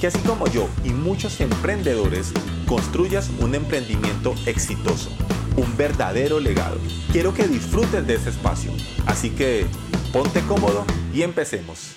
que así como yo y muchos emprendedores construyas un emprendimiento exitoso, un verdadero legado. Quiero que disfrutes de ese espacio, así que ponte cómodo y empecemos.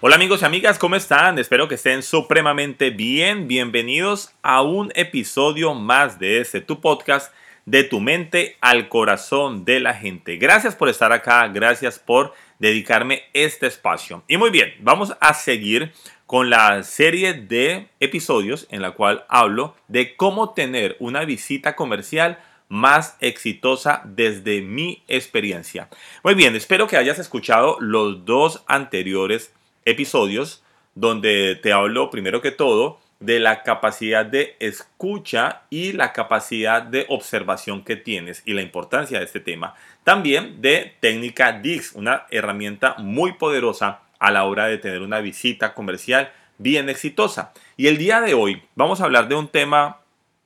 Hola amigos y amigas, ¿cómo están? Espero que estén supremamente bien. Bienvenidos a un episodio más de este tu podcast de tu mente al corazón de la gente. Gracias por estar acá, gracias por dedicarme este espacio. Y muy bien, vamos a seguir con la serie de episodios en la cual hablo de cómo tener una visita comercial más exitosa desde mi experiencia. Muy bien, espero que hayas escuchado los dos anteriores episodios donde te hablo primero que todo de la capacidad de escucha y la capacidad de observación que tienes y la importancia de este tema. También de técnica DIX, una herramienta muy poderosa a la hora de tener una visita comercial bien exitosa. Y el día de hoy vamos a hablar de un tema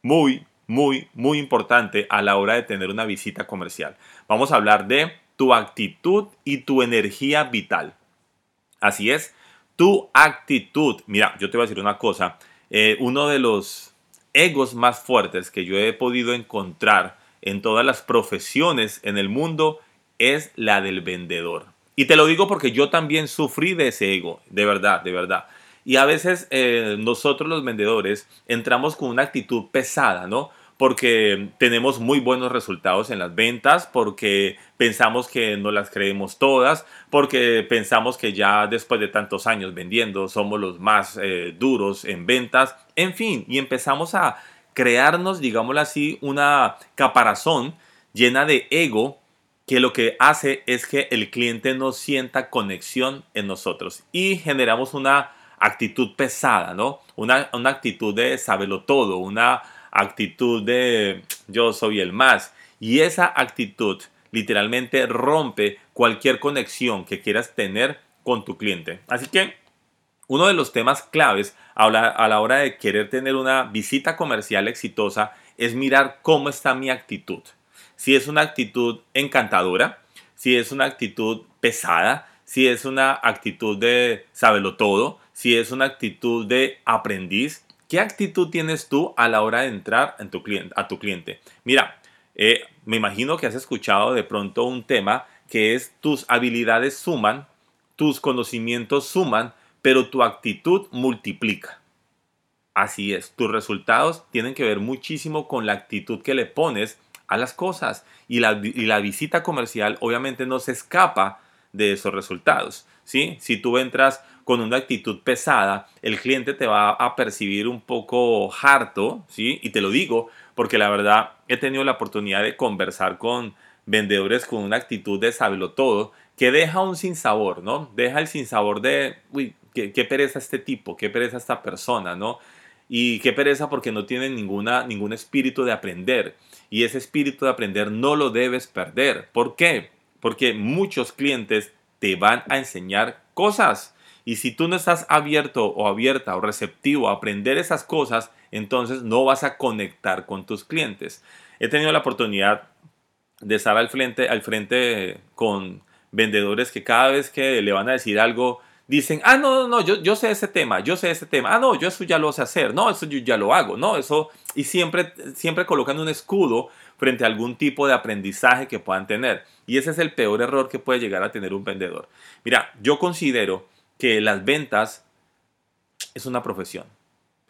muy, muy, muy importante a la hora de tener una visita comercial. Vamos a hablar de tu actitud y tu energía vital. Así es, tu actitud. Mira, yo te voy a decir una cosa. Eh, uno de los egos más fuertes que yo he podido encontrar en todas las profesiones en el mundo es la del vendedor. Y te lo digo porque yo también sufrí de ese ego, de verdad, de verdad. Y a veces eh, nosotros los vendedores entramos con una actitud pesada, ¿no? Porque tenemos muy buenos resultados en las ventas, porque pensamos que no las creemos todas, porque pensamos que ya después de tantos años vendiendo somos los más eh, duros en ventas, en fin, y empezamos a crearnos, digámoslo así, una caparazón llena de ego que lo que hace es que el cliente no sienta conexión en nosotros y generamos una actitud pesada, ¿no? Una, una actitud de saberlo todo, una actitud de yo soy el más. Y esa actitud literalmente rompe cualquier conexión que quieras tener con tu cliente. Así que uno de los temas claves a la, hora de querer tener una visita comercial exitosa es mirar cómo está mi actitud si es una actitud encantadora, si es una actitud pesada, si es una actitud de saberlo todo, si es una actitud de aprendiz. ¿Qué actitud tienes tú a la hora de entrar a tu cliente? Mira, eh, me imagino que has escuchado de pronto un tema que es tus habilidades suman, tus conocimientos suman, pero tu actitud multiplica. Así es, tus resultados tienen que ver muchísimo con la actitud que le pones a las cosas y la, visita comercial obviamente no se escapa de esos resultados. ¿sí? Si tú entras con una actitud pesada, el cliente te va a percibir un poco harto, ¿sí? Y te lo digo porque la verdad he tenido la oportunidad de conversar con vendedores con una actitud de saberlo todo que deja un sinsabor, ¿no? Deja el sinsabor de, uy, qué, qué pereza este tipo, qué pereza esta persona, ¿no? Y qué pereza porque no tienen ninguna, ningún espíritu de aprender. Y ese espíritu de aprender no lo debes perder. ¿Por qué? Porque muchos clientes te van a enseñar cosas. Y si tú no estás abierto o abierta o receptivo a aprender esas cosas, entonces no vas a conectar con tus clientes. He tenido la oportunidad de estar al frente, al frente con vendedores que cada vez que le van a decir algo, dicen, ah, no, no, no, yo, yo sé ese tema, yo sé ese tema, ah, no, yo eso ya lo sé hacer, no, eso yo ya lo hago, no, eso, y siempre, siempre colocan un escudo frente a algún tipo de aprendizaje que puedan tener. Y ese es el peor error que puede llegar a tener un vendedor. Mira, yo considero que las ventas es una profesión,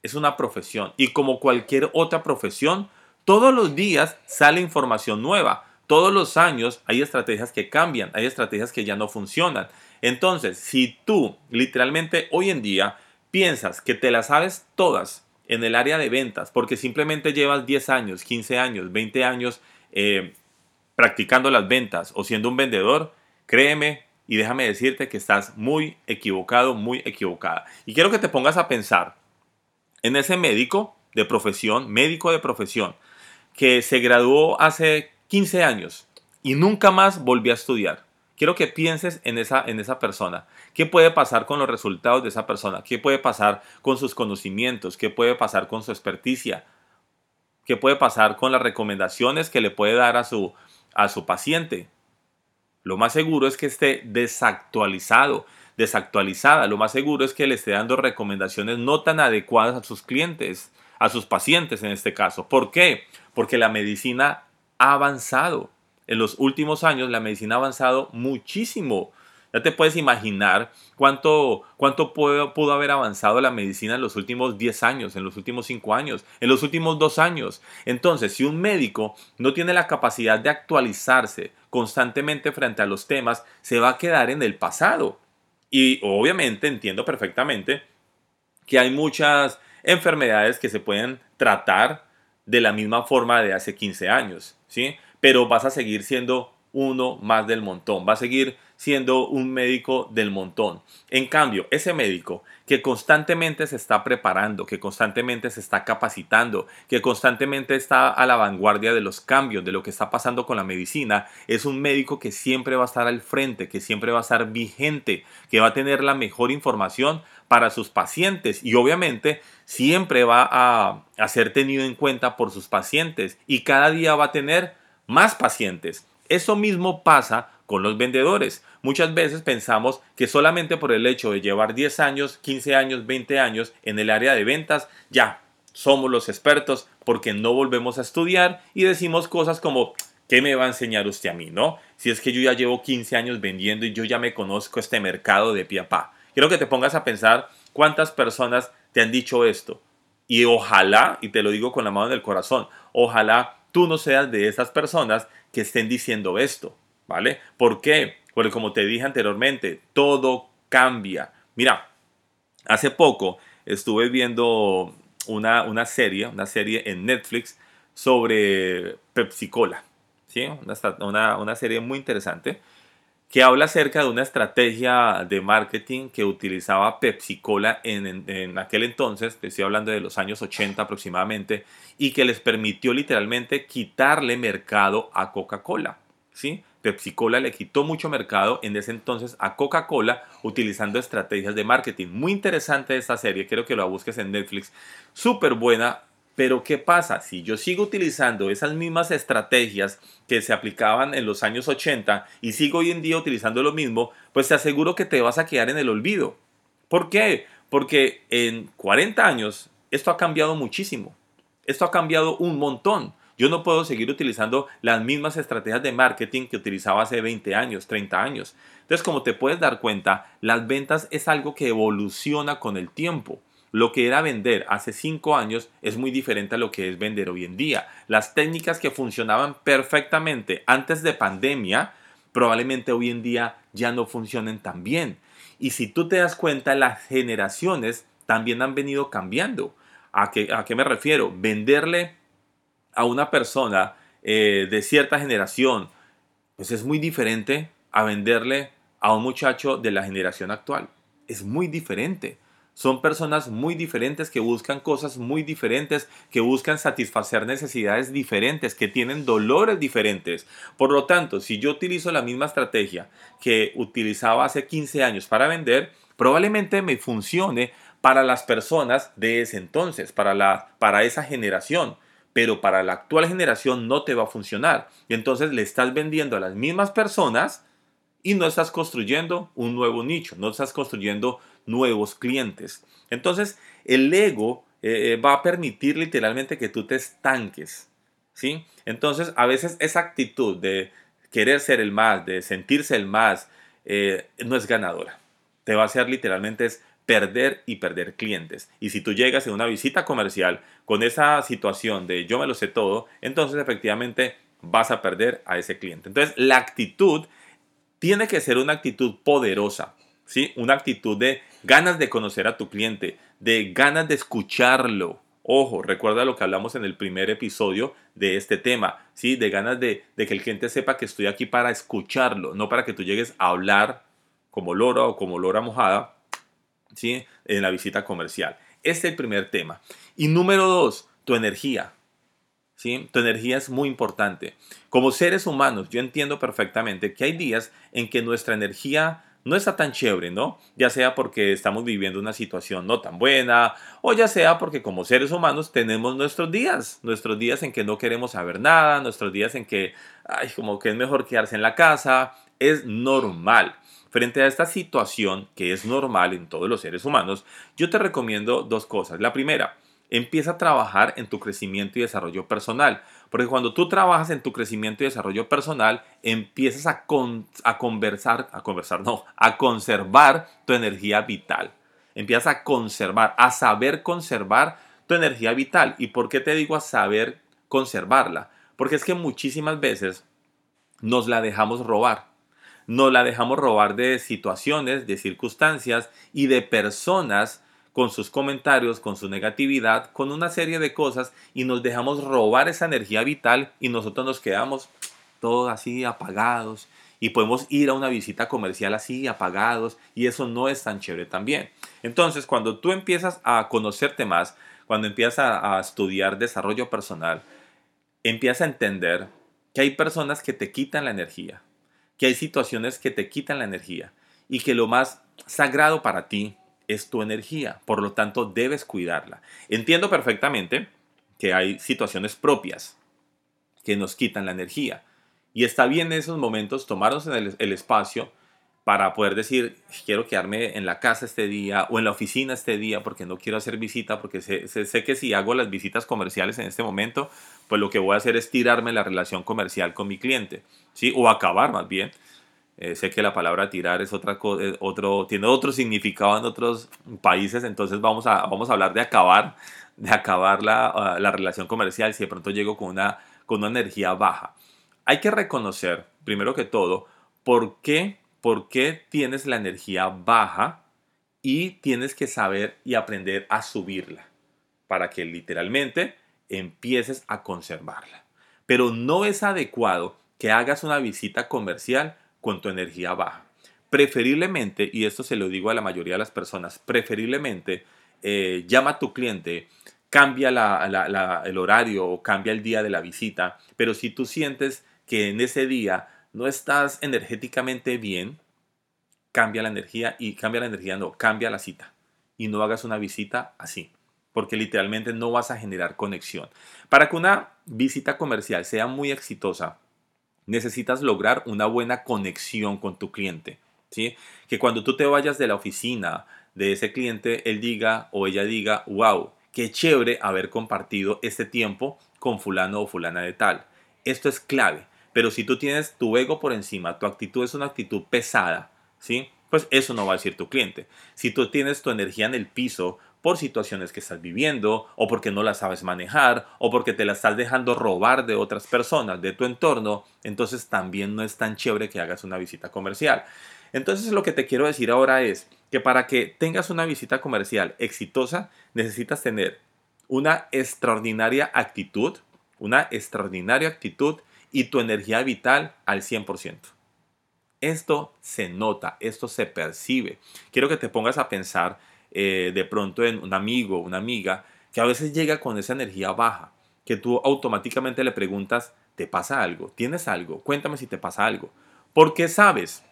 es una profesión, y como cualquier otra profesión, todos los días sale información nueva. Todos los años hay estrategias que cambian, hay estrategias que ya no funcionan. Entonces, si tú literalmente hoy en día piensas que te las sabes todas en el área de ventas, porque simplemente llevas 10 años, 15 años, 20 años eh, practicando las ventas o siendo un vendedor, créeme y déjame decirte que estás muy equivocado, muy equivocada. Y quiero que te pongas a pensar, en ese médico de profesión, médico de profesión, que se graduó hace 15 años y nunca más volvió a estudiar. Quiero que pienses en esa, en esa persona. ¿Qué puede pasar con los resultados de esa persona? ¿Qué puede pasar con sus conocimientos? ¿Qué puede pasar con su experticia? ¿Qué puede pasar con las recomendaciones que le puede dar a su, a su paciente? Lo más seguro es que esté desactualizado, desactualizada. Lo más seguro es que le esté dando recomendaciones no tan adecuadas a sus clientes, a sus pacientes en este caso. ¿Por qué? Porque la medicina ha avanzado en los últimos años la medicina ha avanzado muchísimo. Ya te puedes imaginar cuánto, cuánto pudo, pudo, haber avanzado la medicina en los últimos 10 años, en los últimos 5 años, en los últimos 2 años. Entonces, si un médico no tiene la capacidad de actualizarse constantemente frente a los temas, se va a quedar en el pasado. Y obviamente entiendo perfectamente que hay muchas enfermedades que se pueden tratar de la misma forma de hace 15 años, ¿sí? pero vas a seguir siendo uno más del montón, va a seguir siendo un médico del montón. En cambio, ese médico que constantemente se está preparando, que constantemente se está capacitando, que constantemente está a la vanguardia de los cambios, de lo que está pasando con la medicina, es un médico que siempre va a estar al frente, que siempre va a estar vigente, que va a tener la mejor información para sus pacientes y obviamente siempre va a, ser tenido en cuenta por sus pacientes y cada día va a tener más pacientes. Eso mismo pasa con los vendedores. Muchas veces pensamos que solamente por el hecho de llevar 10 años, 15 años, 20 años en el área de ventas, ya somos los expertos porque no volvemos a estudiar y decimos cosas como, ¿qué me va a enseñar usted a mí? ¿No? Si es que yo ya llevo 15 años vendiendo y yo ya me conozco este mercado de pie a pa. Quiero que te pongas a pensar cuántas personas te han dicho esto. Y ojalá, y te lo digo con la mano en el corazón, ojalá tú no seas de esas personas que estén diciendo esto, ¿vale? ¿Por qué? Porque como te dije anteriormente, todo cambia. Mira, hace poco estuve viendo una, una serie, una serie en Netflix sobre Pepsi Cola, ¿sí? Una, una serie muy interesante que habla acerca de una estrategia de marketing que utilizaba Pepsi Cola en, aquel entonces, te estoy hablando de los años 80 aproximadamente, y que les permitió literalmente quitarle mercado a Coca-Cola. ¿sí? Pepsi Cola le quitó mucho mercado en ese entonces a Coca-Cola utilizando estrategias de marketing. Muy interesante esta serie, quiero que la busques en Netflix. Súper buena, pero ¿qué pasa? Si yo sigo utilizando esas mismas estrategias que se aplicaban en los años 80 y sigo hoy en día utilizando lo mismo, pues te aseguro que te vas a quedar en el olvido. ¿Por qué? Porque en 40 años esto ha cambiado muchísimo. Esto ha cambiado un montón. Yo no puedo seguir utilizando las mismas estrategias de marketing que utilizaba hace 20 años, 30 años. Entonces, como te puedes dar cuenta, las ventas es algo que evoluciona con el tiempo. Lo que era vender hace cinco años es muy diferente a lo que es vender hoy en día. Las técnicas que funcionaban perfectamente antes de pandemia, probablemente hoy en día ya no funcionen tan bien. Y si tú te das cuenta, las generaciones también han venido cambiando. ¿A qué, a qué me refiero? Venderle a una persona eh, de cierta generación, pues es muy diferente a venderle a un muchacho de la generación actual. Es muy diferente. Son personas muy diferentes que buscan cosas muy diferentes, que buscan satisfacer necesidades diferentes, que tienen dolores diferentes. Por lo tanto, si yo utilizo la misma estrategia que utilizaba hace 15 años para vender, probablemente me funcione para las personas de ese entonces, para, la, para esa generación. Pero para la actual generación no te va a funcionar. Y entonces le estás vendiendo a las mismas personas y no estás construyendo un nuevo nicho, no estás construyendo nuevos clientes. Entonces, el ego eh, eh, va a permitir literalmente que tú te estanques. ¿sí? Entonces, a veces esa actitud de querer ser el más, de sentirse el más, eh, no es ganadora. Te va a hacer literalmente es perder y perder clientes. Y si tú llegas en una visita comercial con esa situación de yo me lo sé todo, entonces efectivamente vas a perder a ese cliente. Entonces, la actitud tiene que ser una actitud poderosa, ¿sí? Una actitud de ganas de conocer a tu cliente, de ganas de escucharlo. Ojo, recuerda lo que hablamos en el primer episodio de este tema, ¿sí? De ganas de, que el cliente sepa que estoy aquí para escucharlo, no para que tú llegues a hablar como lora o como lora mojada, ¿sí? En la visita comercial. Este es el primer tema. Y número dos, tu energía. ¿Sí? Tu energía es muy importante. Como seres humanos, yo entiendo perfectamente que hay días en que nuestra energía no está tan chévere, ¿no? Ya sea porque estamos viviendo una situación no tan buena, o ya sea porque como seres humanos tenemos nuestros días, nuestros días en que no queremos saber nada, nuestros días en que, ay, como que es mejor quedarse en la casa, es normal. Frente a esta situación que es normal en todos los seres humanos, yo te recomiendo dos cosas. La primera, empieza a trabajar en tu crecimiento y desarrollo personal. Porque cuando tú trabajas en tu crecimiento y desarrollo personal, empiezas a, a conversar, a conversar, no, a conservar tu energía vital. Empiezas a conservar, a saber conservar tu energía vital. ¿Y por qué te digo a saber conservarla? Porque es que muchísimas veces nos la dejamos robar. Nos la dejamos robar de situaciones, de circunstancias y de personas con sus comentarios, con su negatividad, con una serie de cosas y nos dejamos robar esa energía vital y nosotros nos quedamos todos así apagados y podemos ir a una visita comercial así apagados y eso no es tan chévere también. Entonces, cuando tú empiezas a conocerte más, cuando empiezas a, a estudiar desarrollo personal, empiezas a entender que hay personas que te quitan la energía, que hay situaciones que te quitan la energía y que lo más sagrado para ti, es tu energía, por lo tanto debes cuidarla. Entiendo perfectamente que hay situaciones propias que nos quitan la energía y está bien en esos momentos tomarnos el, espacio para poder decir, quiero quedarme en la casa este día o en la oficina este día porque no quiero hacer visita, porque sé, sé, que si hago las visitas comerciales en este momento, pues lo que voy a hacer es tirarme la relación comercial con mi cliente, ¿sí? O acabar más bien. Eh, sé que la palabra tirar es otra eh, otro, tiene otro significado en otros países, entonces vamos a, vamos a hablar de acabar, de acabar la, ah, la relación comercial si de pronto llego con una, con una energía baja. Hay que reconocer, primero que todo, por qué, por qué tienes la energía baja y tienes que saber y aprender a subirla para que literalmente empieces a conservarla. Pero no es adecuado que hagas una visita comercial con tu energía baja. Preferiblemente, y esto se lo digo a la mayoría de las personas, preferiblemente eh, llama a tu cliente, cambia el horario o cambia el día de la visita, pero si tú sientes que en ese día no estás energéticamente bien, cambia la energía y cambia la energía, no, cambia la cita y no hagas una visita así, porque literalmente no vas a generar conexión. Para que una visita comercial sea muy exitosa, necesitas lograr una buena conexión con tu cliente. ¿sí? Que cuando tú te vayas de la oficina de ese cliente, él diga o ella diga, wow, qué chévere haber compartido este tiempo con fulano o fulana de tal. Esto es clave. Pero si tú tienes tu ego por encima, tu actitud es una actitud pesada, ¿sí? Pues eso no va a decir tu cliente. Si tú tienes tu energía en el piso por situaciones que estás viviendo o porque no la sabes manejar o porque te la estás dejando robar de otras personas, de tu entorno, entonces también no es tan chévere que hagas una visita comercial. Entonces lo que te quiero decir ahora es que para que tengas una visita comercial exitosa necesitas tener una extraordinaria actitud, una extraordinaria actitud y tu energía vital al 100%. Esto se nota, esto se percibe. Quiero que te pongas a pensar eh, de pronto en un amigo, una amiga, que a veces llega con esa energía baja, que tú automáticamente le preguntas, ¿te pasa algo? ¿Tienes algo? Cuéntame si te pasa algo. ¿Por qué sabes?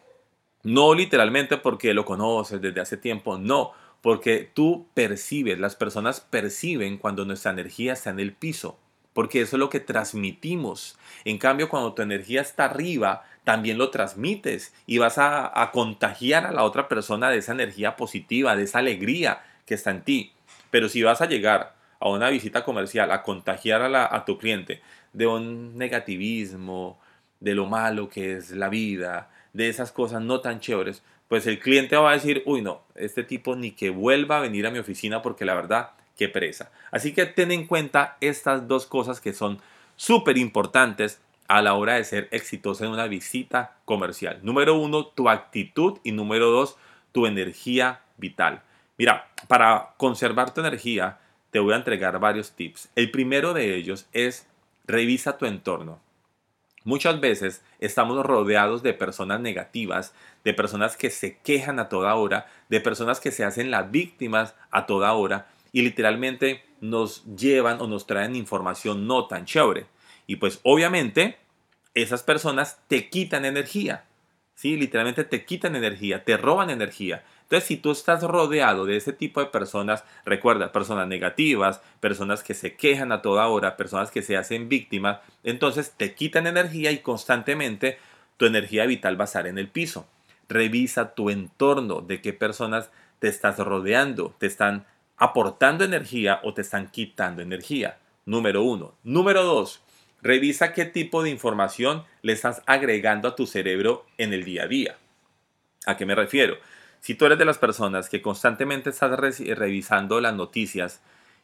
No literalmente porque lo conoces desde hace tiempo, no, porque tú percibes, las personas perciben cuando nuestra energía está en el piso, porque eso es lo que transmitimos. En cambio, cuando tu energía está arriba, también lo transmites y vas a, contagiar a la otra persona de esa energía positiva, de esa alegría que está en ti. Pero si vas a llegar a una visita comercial a contagiar a, a tu cliente de un negativismo, de lo malo que es la vida, de esas cosas no tan chéveres, pues el cliente va a decir, uy no, este tipo ni que vuelva a venir a mi oficina porque la verdad, qué presa. Así que ten en cuenta estas dos cosas que son súper importantes a la hora de ser exitosa en una visita comercial. Número uno, tu actitud y número dos, tu energía vital. Mira, para conservar tu energía, te voy a entregar varios tips. El primero de ellos es revisa tu entorno. Muchas veces estamos rodeados de personas negativas, de personas que se quejan a toda hora, de personas que se hacen las víctimas a toda hora y literalmente nos llevan o nos traen información no tan chévere. Y pues obviamente esas personas te quitan energía. ¿sí? Literalmente te quitan energía, te roban energía. Entonces, si tú estás rodeado de ese tipo de personas, recuerda, personas negativas, personas que se quejan a toda hora, personas que se hacen víctimas, entonces te quitan energía y constantemente tu energía vital va a estar en el piso. Revisa tu entorno, de qué personas te estás rodeando, te están aportando energía o te están quitando energía. Número uno. Número dos, revisa qué tipo de información le estás agregando a tu cerebro en el día a día. ¿A qué me refiero? Si tú eres de las personas que constantemente estás revisando las noticias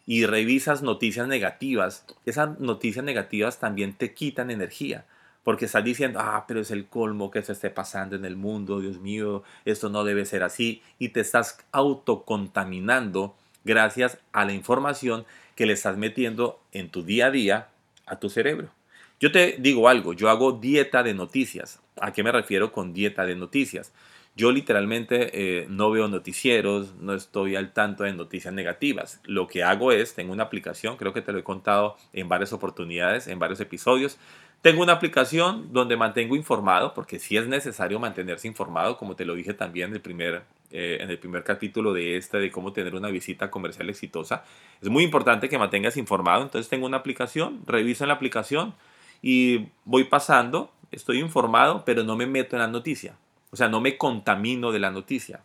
y revisas noticias negativas, esas noticias negativas también te quitan energía porque estás diciendo, ah, pero es el colmo que se esté pasando en el mundo, Dios mío, esto no debe ser así, y te estás autocontaminando gracias a la información que le estás metiendo en tu día a día a tu cerebro. Yo te digo algo, yo hago dieta de noticias. ¿A qué me refiero con dieta de noticias? Yo literalmente eh, no veo noticieros, no estoy al tanto de noticias negativas. Lo que hago es, tengo una aplicación, creo que te lo he contado en varias oportunidades, en varios episodios, tengo una aplicación donde mantengo informado, porque si es necesario mantenerse informado, como te lo dije también en el primer, eh, en el primer capítulo de este, de cómo tener una visita comercial exitosa. Es muy importante que mantengas informado. Entonces tengo una aplicación, reviso en la aplicación y voy pasando, estoy informado, pero no me meto en la noticia. O sea, no me contamino de la noticia,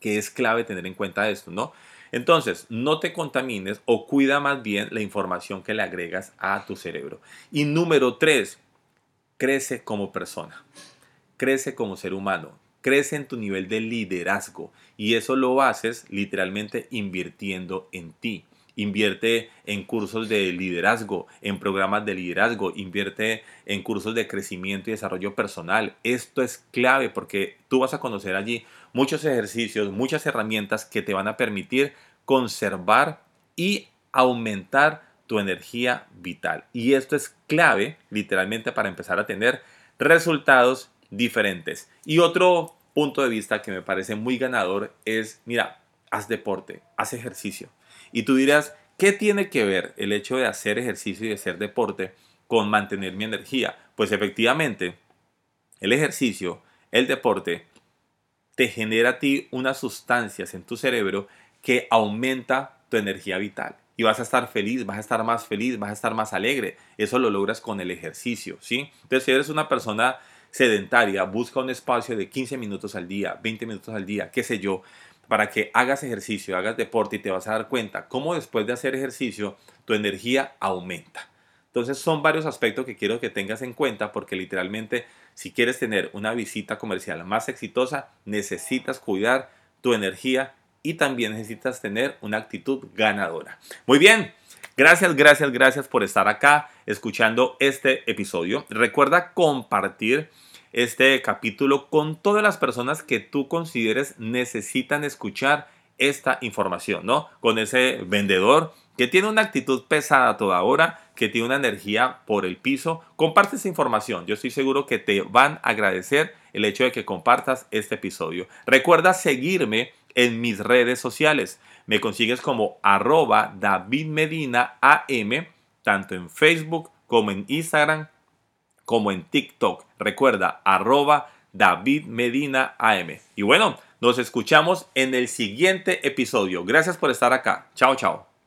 que es clave tener en cuenta esto, ¿no? Entonces, no te contamines o cuida más bien la información que le agregas a tu cerebro. Y número tres, crece como persona, crece como ser humano, crece en tu nivel de liderazgo y eso lo haces literalmente invirtiendo en ti. Invierte en cursos de liderazgo, en programas de liderazgo, invierte en cursos de crecimiento y desarrollo personal. Esto es clave porque tú vas a conocer allí muchos ejercicios, muchas herramientas que te van a permitir conservar y aumentar tu energía vital. Y esto es clave, literalmente, para empezar a tener resultados diferentes. Y otro punto de vista que me parece muy ganador es, mira, haz deporte, haz ejercicio. Y tú dirás, ¿qué tiene que ver el hecho de hacer ejercicio y de hacer deporte con mantener mi energía? Pues efectivamente, el ejercicio, el deporte, te genera a ti unas sustancias en tu cerebro que aumenta tu energía vital. Y vas a estar feliz, vas a estar más feliz, vas a estar más alegre. Eso lo logras con el ejercicio, ¿sí? Entonces, si eres una persona sedentaria, busca un espacio de 15 minutos al día, 20 minutos al día, qué sé yo, para que hagas ejercicio, hagas deporte y te vas a dar cuenta cómo después de hacer ejercicio tu energía aumenta. Entonces son varios aspectos que quiero que tengas en cuenta porque literalmente si quieres tener una visita comercial más exitosa, necesitas cuidar tu energía y también necesitas tener una actitud ganadora. Muy bien, gracias, gracias, gracias por estar acá escuchando este episodio. Recuerda compartir este capítulo con todas las personas que tú consideres necesitan escuchar esta información, ¿no? Con ese vendedor que tiene una actitud pesada toda hora, que tiene una energía por el piso, comparte esa información. Yo estoy seguro que te van a agradecer el hecho de que compartas este episodio. Recuerda seguirme en mis redes sociales. Me consigues como arroba David Medina AM, tanto en Facebook como en Instagram, como en TikTok. Recuerda, arroba David Medina AM. Y bueno, nos escuchamos en el siguiente episodio. Gracias por estar acá. Chao, chao.